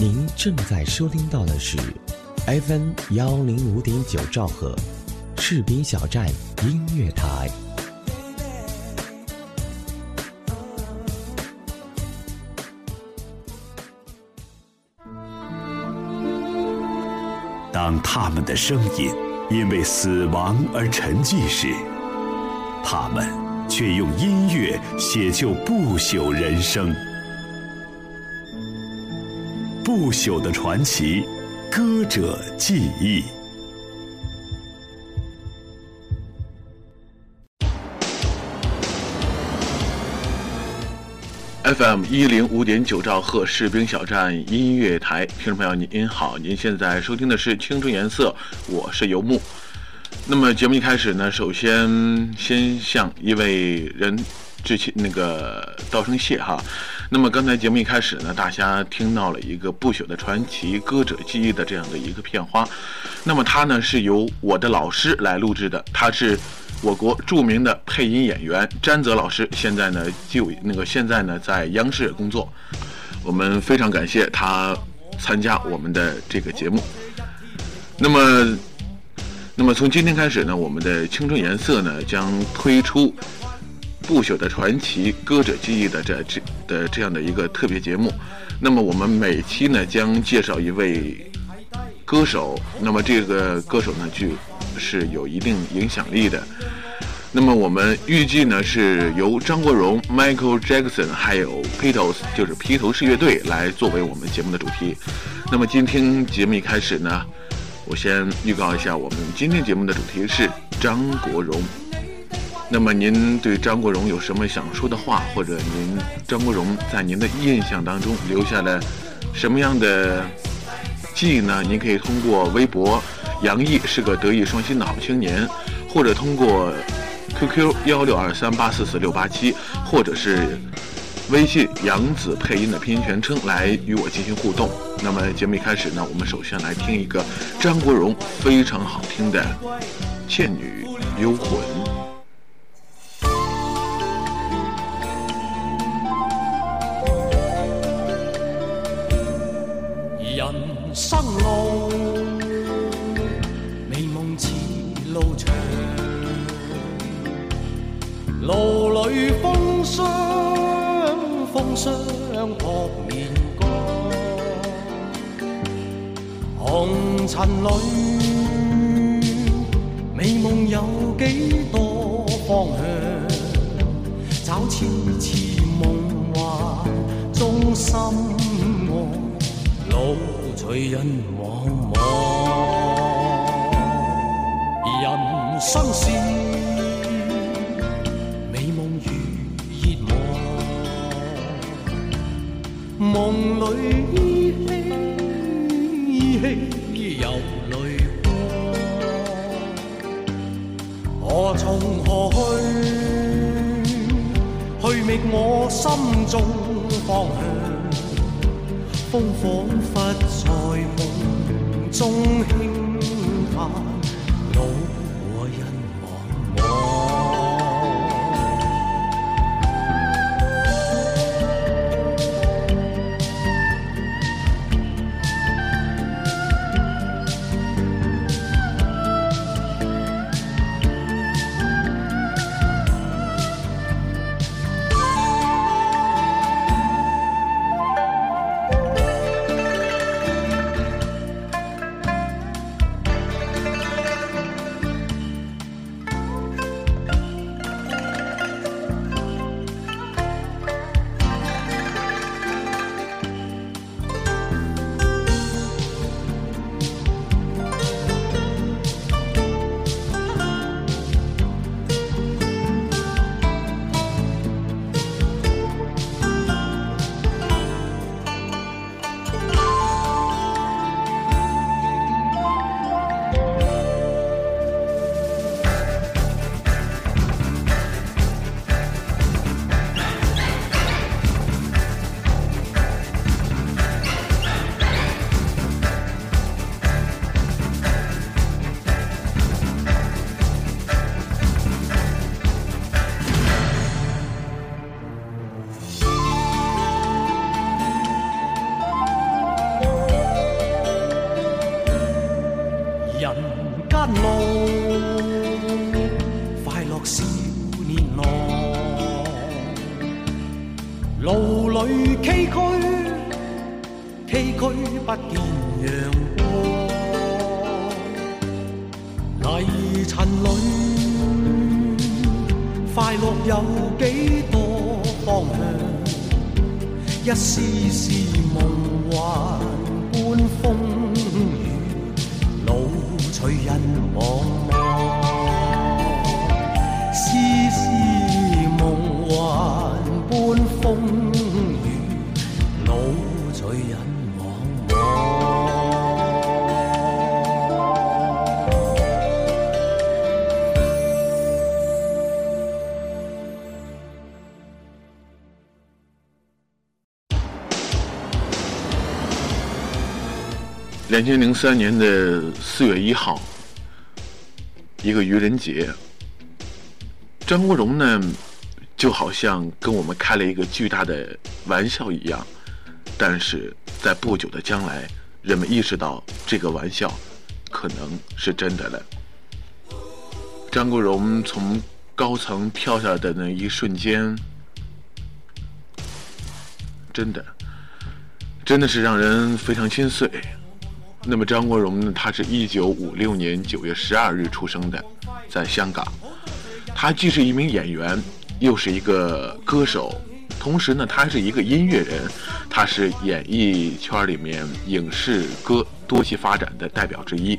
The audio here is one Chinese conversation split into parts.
您正在收听到的是 FM 幺零五点九兆赫，赤兵小站音乐台。当他们的声音因为死亡而沉寂时，他们却用音乐写就不朽人生。不朽的传奇，歌者记忆。FM 一零五点九兆赫士兵小站音乐台，听众朋友您好，您现在收听的是《青春颜色》，我是游牧。那么节目一开始呢，首先先向一位人致歉，那个道声谢哈。那么刚才节目一开始呢，大家听到了一个不朽的传奇歌者记忆的这样的一个片花。那么他呢是由我的老师来录制的，他是。我国著名的配音演员詹泽老师，现在呢就那个现在呢在央视工作，我们非常感谢他参加我们的这个节目。那么，那么从今天开始呢，我们的青春颜色呢将推出不朽的传奇歌者记忆的这这的这样的一个特别节目。那么我们每期呢将介绍一位歌手，那么这个歌手呢就是有一定影响力的。那么我们预计呢是由张国荣、Michael Jackson 还有披头士，就是披头士乐队来作为我们节目的主题。那么今天节目一开始呢，我先预告一下，我们今天节目的主题是张国荣。那么您对张国荣有什么想说的话，或者您张国荣在您的印象当中留下了什么样的记忆呢？您可以通过微博“杨毅是个德艺双馨的好青年”，或者通过。QQ 幺六二三八四四六八七，或者是微信杨子配音的拼音全称来与我进行互动。那么节目一开始呢，我们首先来听一个张国荣非常好听的《倩女幽魂》。心爱，路随人茫茫。人生是美。梦里依稀依稀有泪光，何从何去？去觅我心中方向。风仿佛在梦中轻崎岖，崎岖不见阳光。泥尘里，快乐有几多方向？一丝丝梦幻般风雨，路随人茫两千零三年的四月一号，一个愚人节，张国荣呢，就好像跟我们开了一个巨大的玩笑一样，但是在不久的将来，人们意识到这个玩笑可能是真的了。张国荣从高层跳下来的那一瞬间，真的，真的是让人非常心碎。那么张国荣呢？他是一九五六年九月十二日出生的，在香港。他既是一名演员，又是一个歌手，同时呢，他是一个音乐人。他是演艺圈里面影视歌多栖发展的代表之一。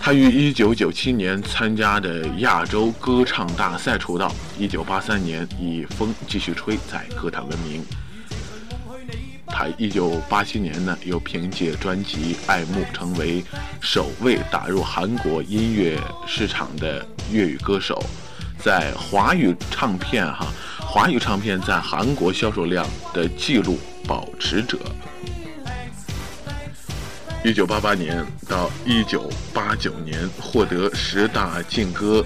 他于一九九七年参加的亚洲歌唱大赛出道，一九八三年以《风继续吹》在歌坛闻名。他一九八七年呢，又凭借专辑《爱慕》成为首位打入韩国音乐市场的粤语歌手，在华语唱片哈，华语唱片在韩国销售量的记录保持者。一九八八年到一九八九年获得十大劲歌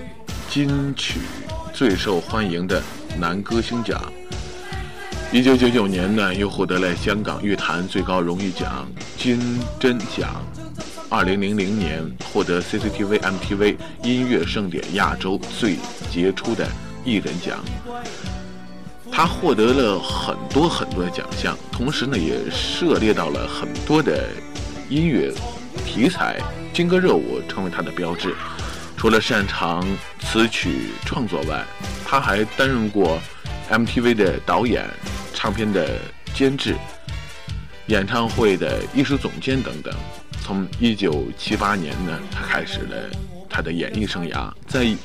金曲最受欢迎的男歌星奖。一九九九年呢，又获得了香港乐坛最高荣誉奖金针奖。二零零零年获得 CCTV MTV 音乐盛典亚洲最杰出的艺人奖。他获得了很多很多的奖项，同时呢，也涉猎到了很多的音乐题材，金歌热舞成为他的标志。除了擅长词曲创作外，他还担任过 MTV 的导演。唱片的监制、演唱会的艺术总监等等。从一九七八年呢，他开始了他的演艺生涯，在《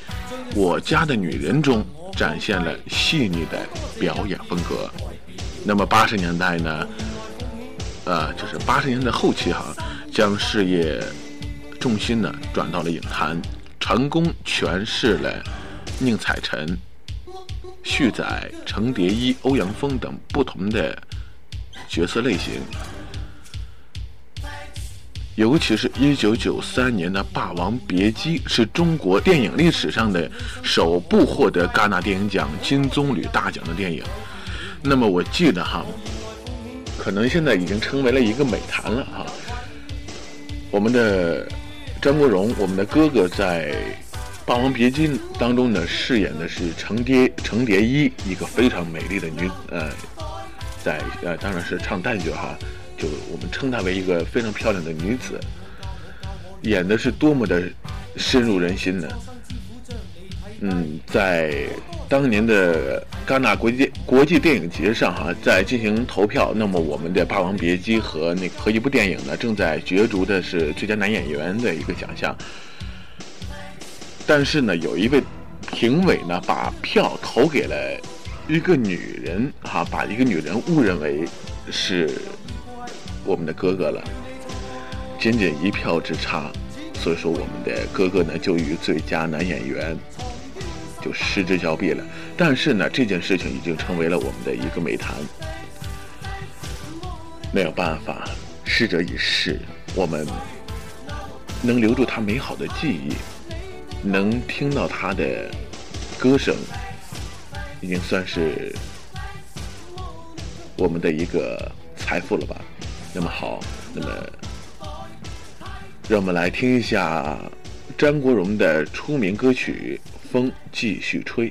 我家的女人》中展现了细腻的表演风格。那么八十年代呢，呃，就是八十年代后期哈，将事业重心呢转到了影坛，成功诠释了宁采臣。旭仔、程蝶衣、欧阳锋等不同的角色类型，尤其是一九九三年的《霸王别姬》是中国电影历史上的首部获得戛纳电影奖金棕榈大奖的电影。那么我记得哈，可能现在已经成为了一个美谈了哈。我们的张国荣，我们的哥哥在。《霸王别姬》当中呢，饰演的是程蝶程蝶衣，一个非常美丽的女，呃，在呃，当然是唱旦角哈，就我们称她为一个非常漂亮的女子，演的是多么的深入人心呢？嗯，在当年的戛纳国际国际电影节上哈，在进行投票，那么我们的《霸王别姬》和那和一部电影呢，正在角逐的是最佳男演员的一个奖项。但是呢，有一位评委呢，把票投给了一个女人，哈，把一个女人误认为是我们的哥哥了，仅仅一票之差，所以说我们的哥哥呢，就与最佳男演员就失之交臂了。但是呢，这件事情已经成为了我们的一个美谈，没有办法，逝者已逝，我们能留住他美好的记忆。能听到他的歌声，已经算是我们的一个财富了吧？那么好，那么让我们来听一下张国荣的出名歌曲《风继续吹》。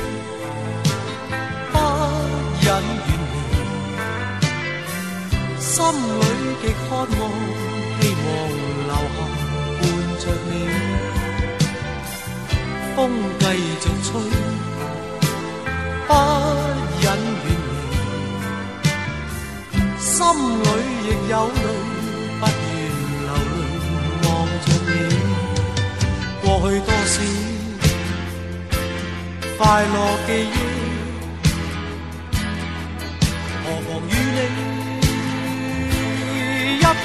心里极渴望，希望留下伴着你。风继续吹，不忍远离，心里亦有泪，不愿流泪望着你。过去多少快乐记忆，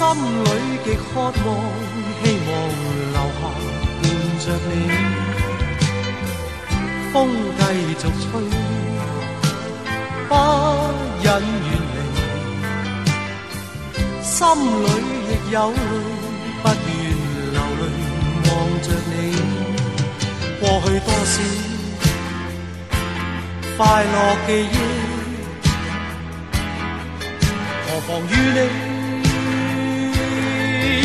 心里极渴望，希望留下伴着你。风继续吹，不忍远离。心里亦有泪，不愿流泪。望着你。过去多少快乐记忆，何妨与你？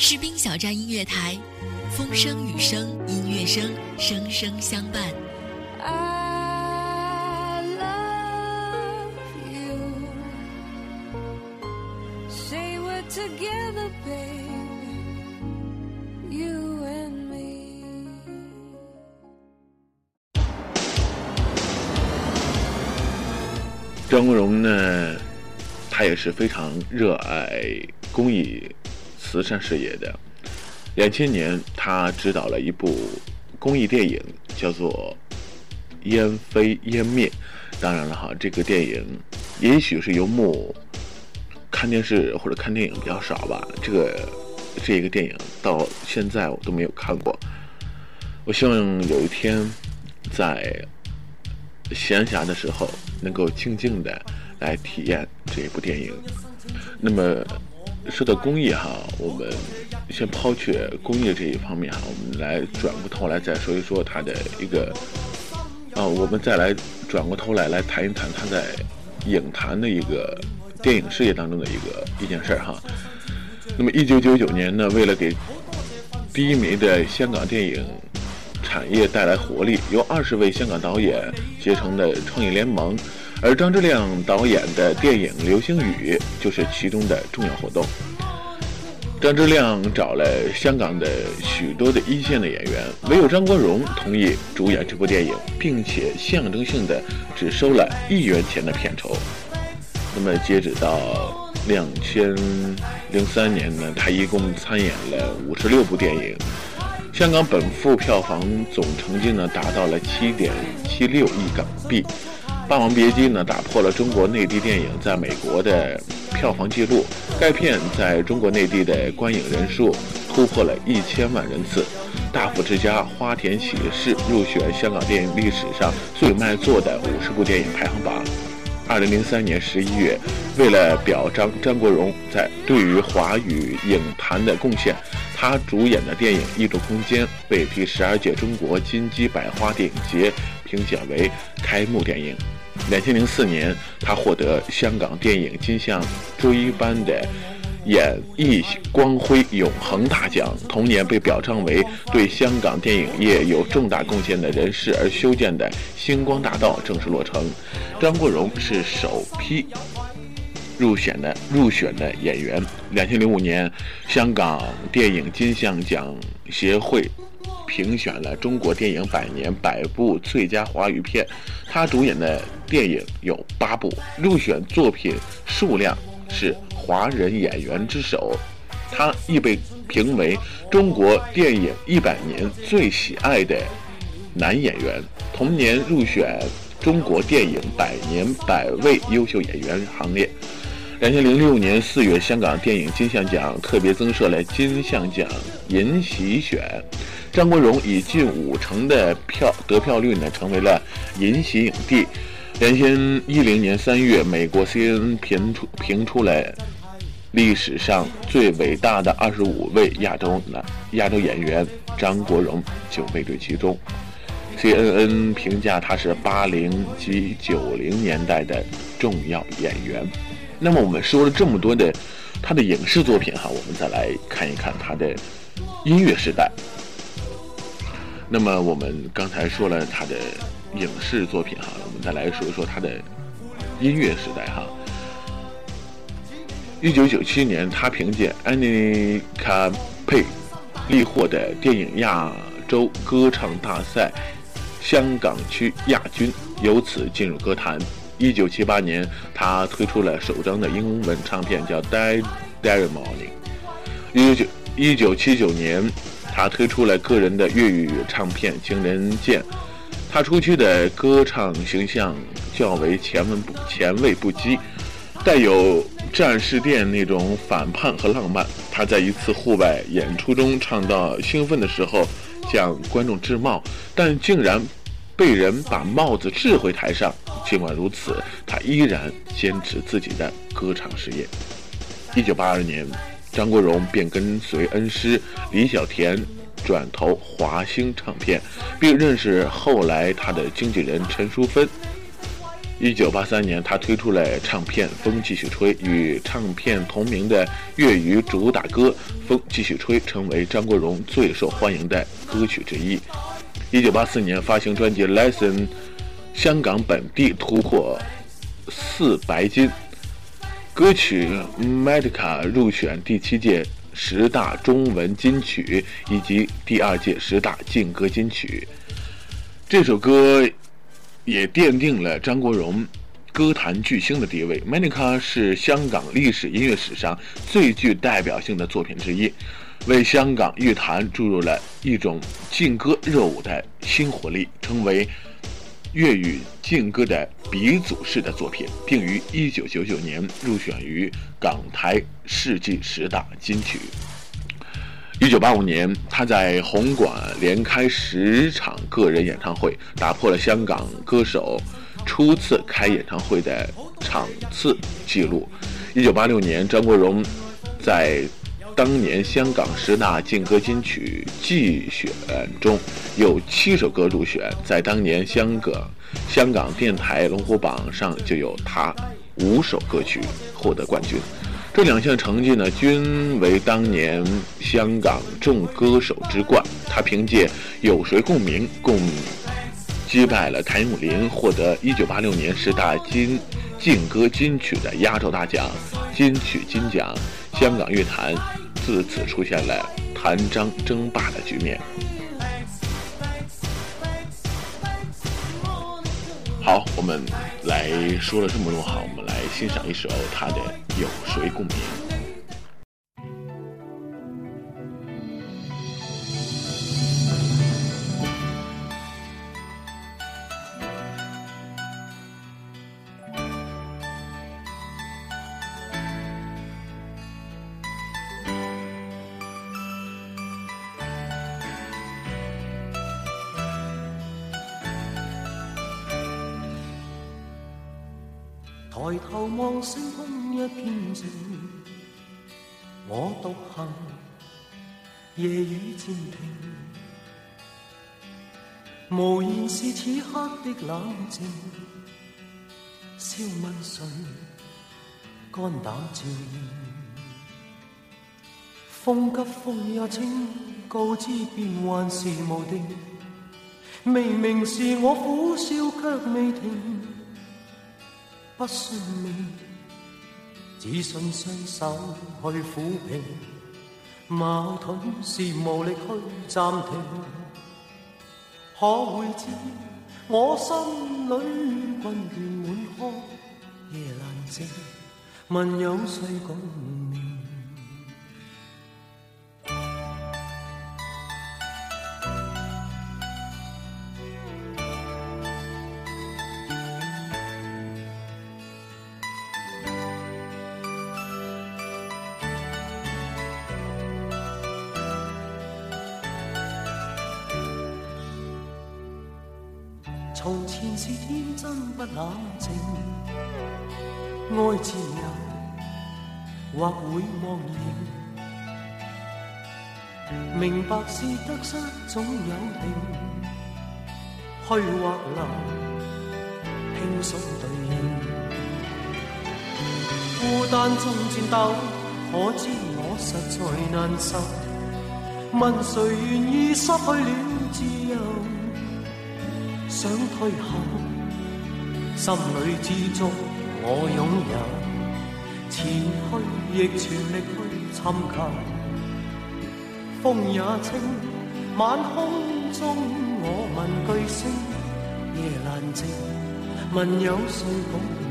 士兵小站音乐台，风声雨声音乐声，声声相伴。I love you. Say we're together, baby. You and me. 张国荣呢，他也是非常热爱公益慈善事业的。两千年，他执导了一部公益电影，叫做《烟飞烟灭》。当然了哈，这个电影也许是游牧看电视或者看电影比较少吧。这个这一个电影到现在我都没有看过。我希望有一天在闲暇的时候，能够静静的来体验这一部电影。那么说到公益哈，我们先抛却公益这一方面哈，我们来转过头来再说一说他的一个啊，我们再来转过头来来谈一谈他在影坛的一个电影事业当中的一个一件事儿哈。那么一九九九年呢，为了给第一枚的香港电影产业带来活力，由二十位香港导演结成的创意联盟，而张之亮导演的电影《流星雨》就是其中的重要活动。张之亮找了香港的许多的一线的演员，唯有张国荣同意主演这部电影，并且象征性的只收了一元钱的片酬。那么截止到两千零三年呢，他一共参演了五十六部电影。香港本埠票房总成绩呢达到了七点七六亿港币，《霸王别姬》呢打破了中国内地电影在美国的票房纪录，该片在中国内地的观影人数突破了一千万人次，《大富之家》《花田喜事》入选香港电影历史上最卖座的五十部电影排行榜。二零零三年十一月，为了表彰张国荣在对于华语影坛的贡献，他主演的电影《异度空间》被第十二届中国金鸡百花电影节评选为开幕电影。两千零四年，他获得香港电影金像追颁的演艺光辉永恒大奖，同年被表彰为对香港电影业有重大贡献的人士而修建的星光大道正式落成。张国荣是首批入选的入选的演员。两千零五年，香港电影金像奖协会评选了中国电影百年百部最佳华语片，他主演的电影有八部，入选作品数量是华人演员之首。他亦被评为中国电影一百年最喜爱的男演员，同年入选中国电影百年百位优秀演员行列。两千零六年四月，香港电影金像奖特别增设了金像奖银喜选，张国荣以近五成的票得票率呢，成为了银喜影帝。两千一零年三月，美国 CNN 评出评出了历史上最伟大的二十五位亚洲男亚洲演员，张国荣就位列其中。CNN 评价他是八零及九零年代的重要演员。那么我们说了这么多的他的影视作品哈，我们再来看一看他的音乐时代。那么我们刚才说了他的影视作品哈，我们再来说一说他的音乐时代哈。一九九七年，他凭借《安妮卡佩》力获的电影亚洲歌唱大赛香港区亚军，由此进入歌坛。一九七八年，他推出了首张的英文唱片，叫《Day Day Morning》。一九一九七九年，他推出了个人的粤语唱片《情人剑》。他初期的歌唱形象较为前文不前卫不羁，带有战士店那种反叛和浪漫。他在一次户外演出中唱到兴奋的时候，向观众致帽，但竟然被人把帽子掷回台上。尽管如此，他依然坚持自己的歌唱事业。一九八二年，张国荣便跟随恩师李小田转投华星唱片，并认识后来他的经纪人陈淑芬。一九八三年，他推出了唱片《风继续吹》，与唱片同名的粤语主打歌《风继续吹》成为张国荣最受欢迎的歌曲之一。一九八四年发行专辑《Lesson》，香港本地突破四白金，歌曲《Medica》入选第七届十大中文金曲以及第二届十大劲歌金曲。这首歌。也奠定了张国荣歌坛巨星的地位。《Manica》是香港历史音乐史上最具代表性的作品之一，为香港乐坛注入了一种劲歌热舞的新活力，成为粤语劲歌的鼻祖式的作品，并于1999年入选于港台世纪十大金曲。一九八五年，他在红馆连开十场个人演唱会，打破了香港歌手初次开演唱会的场次记录。一九八六年，张国荣在当年香港十大劲歌金曲季选中有七首歌入选，在当年香港香港电台龙虎榜上就有他五首歌曲获得冠军。这两项成绩呢，均为当年香港众歌手之冠。他凭借《有谁共鸣》共击败了谭咏麟，获得1986年十大金劲歌金曲的压轴大奖——金曲金奖。香港乐坛自此出现了谭张争霸的局面。好，我们来说了这么多，哈，我们来欣赏一首他的《有谁共鸣》。抬头望星空一片静，我独行，夜雨渐停，无言是此刻的冷静。笑问谁，肝胆照应？风急风也清，告知变幻是无定。明明是我苦笑却未停。不信命，只信双手去抚平矛盾，是无力去暂停。可会知我心里困倦满腔，夜难静，问有谁共前是天真不冷静，爱自由或会忘形，明白是得失总有定，去或留，轻松对应。孤单中战斗，可知我实在难受。问谁愿意失去了自由？想退后，心里知足我拥有，前去亦全力去寻求。风也清，晚空中我问句星，夜阑静，问有谁共？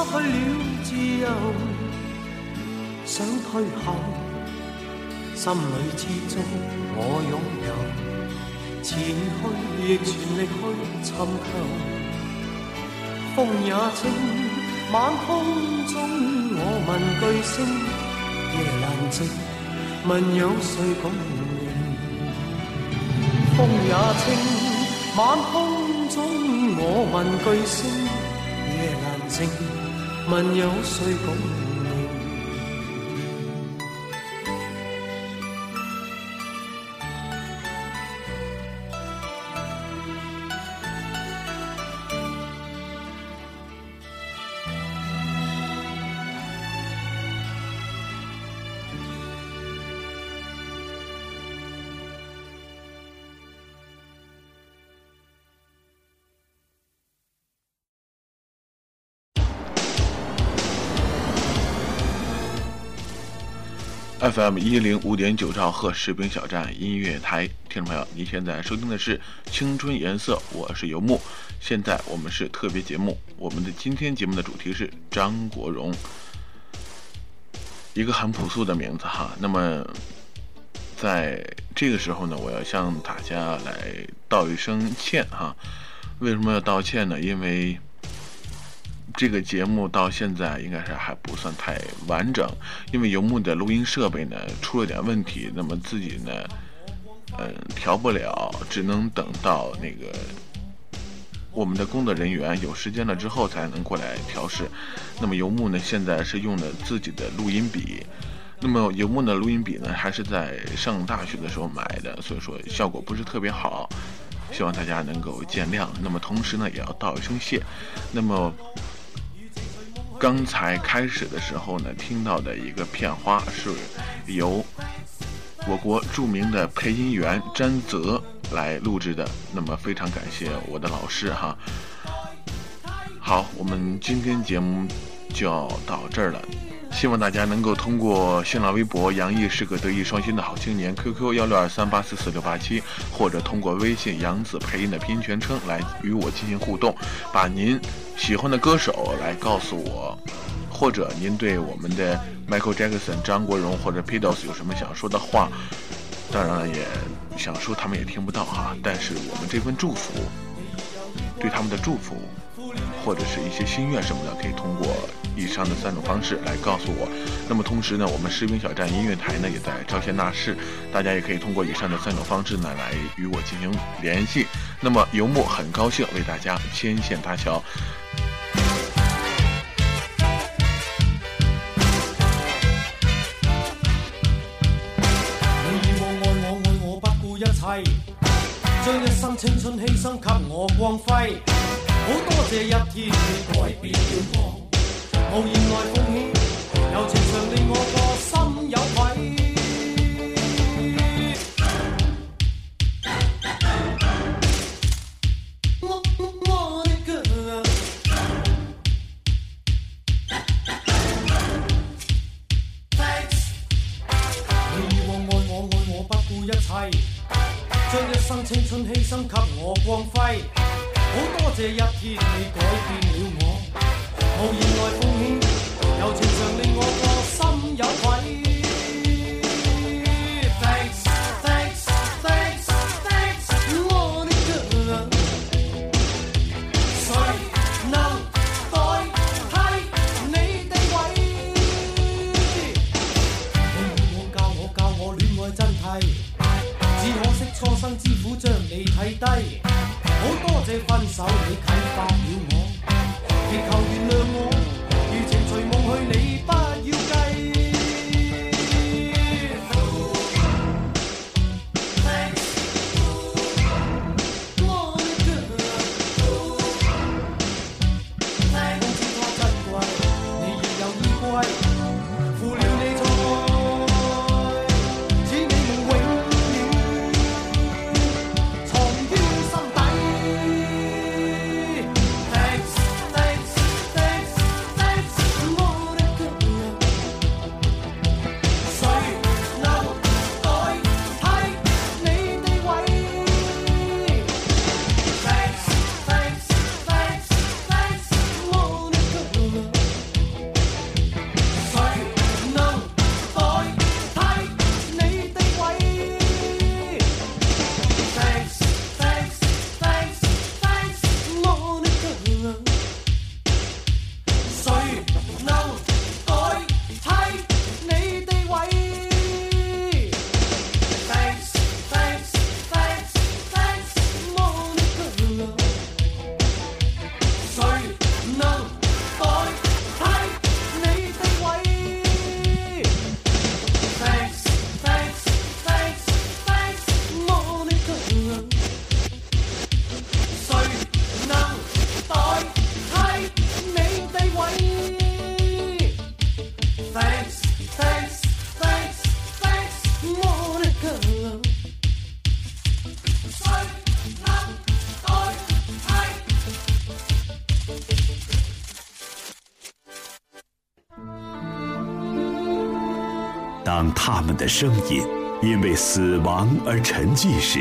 失去了自由？想退后，心里之中我拥有，前去亦全力去寻求。风也清，晚空中我问句星，夜阑静，问有谁共鸣？风也清，晚空中我问句星，夜阑静，问有谁共？鸣？FM 一零五点九兆赫士兵小站音乐台，听众朋友，您现在收听的是《青春颜色》，我是游牧。现在我们是特别节目，我们的今天节目的主题是张国荣，一个很朴素的名字哈。那么在这个时候呢，我要向大家来道一声歉哈。为什么要道歉呢？因为这个节目到现在应该是还不算太完整，因为游牧的录音设备呢出了点问题，那么自己呢，嗯，调不了，只能等到那个我们的工作人员有时间了之后才能过来调试。那么游牧呢现在是用的自己的录音笔，那么游牧的录音笔呢还是在上大学的时候买的，所以说效果不是特别好，希望大家能够见谅。那么同时呢也要道一声谢，那么。刚才开始的时候呢，听到的一个片花是由我国著名的配音员詹泽来录制的。那么非常感谢我的老师哈。好，我们今天节目就要到这儿了。希望大家能够通过新浪微博“杨毅是个德艺双馨的好青年 ”，QQ 幺六二三八四四六八七，或者通过微信“杨子配音”的拼音全称来与我进行互动，把您喜欢的歌手来告诉我，或者您对我们的 Michael Jackson、张国荣或者 Beatles 有什么想说的话，当然了，也想说他们也听不到哈，但是我们这份祝福，对他们的祝福。或者是一些心愿什么的，可以通过以上的三种方式来告诉我。那么同时呢，我们士兵小站音乐台呢也在招贤纳士，大家也可以通过以上的三种方式呢来与我进行联系。那么游牧很高兴为大家牵线搭桥。将一生青春牺牲给我光辉。好多谢一天你改变了我，无言来奉献，柔情常令我个心有愧。我我的歌，你以往爱我爱我不顾一切，将一生青春牺牲给我光辉。这一天你改变了我，无言来声音因为死亡而沉寂时，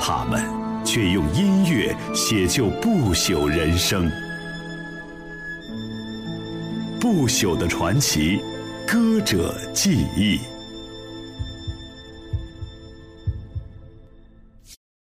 他们却用音乐写就不朽人生。不朽的传奇，歌者记忆。